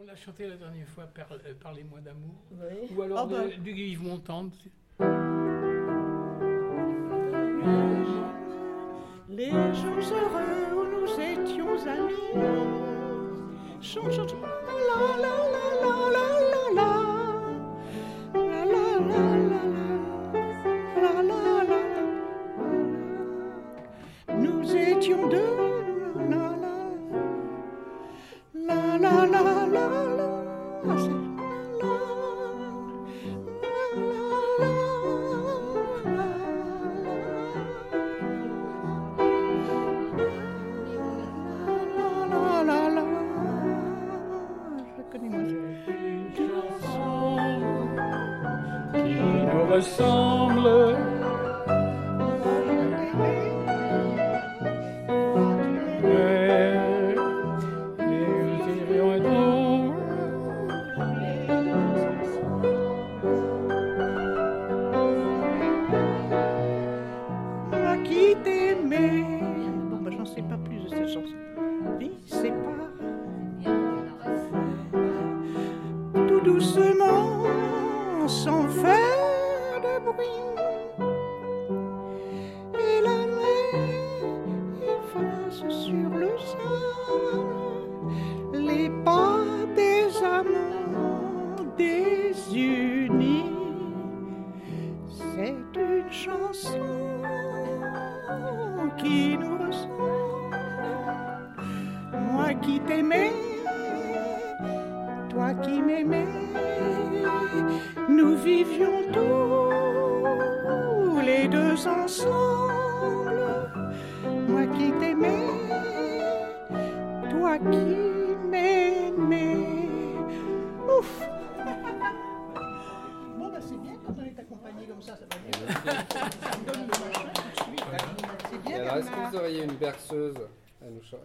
On l'a chanté la dernière fois, Par- euh, Parlez-moi d'amour. Oui. Ou alors Ah bah. de- du Yves Montand. Les jours heureux où nous étions amis. Chante, chante. La la la la la la la. La la la la la. La la la la. Nous étions deux. La la la la. Ah. Une chanson qui nous ressemble. Doucement, sans faire de bruit. Et la mer efface sur le sable les pas des amants désunis. C'est une chanson qui nous ressemble. Moi qui t'aimais, toi qui m'aimais, nous vivions tous les deux ensemble. Moi qui t'aimais, toi qui m'aimais. Ouf! Bon, bah c'est bien quand on est accompagné comme ça, ça va bien. Ça me donne le machin tout de suite. C'est Et bien alors, est-ce que vous auriez une berceuse à nous, à nous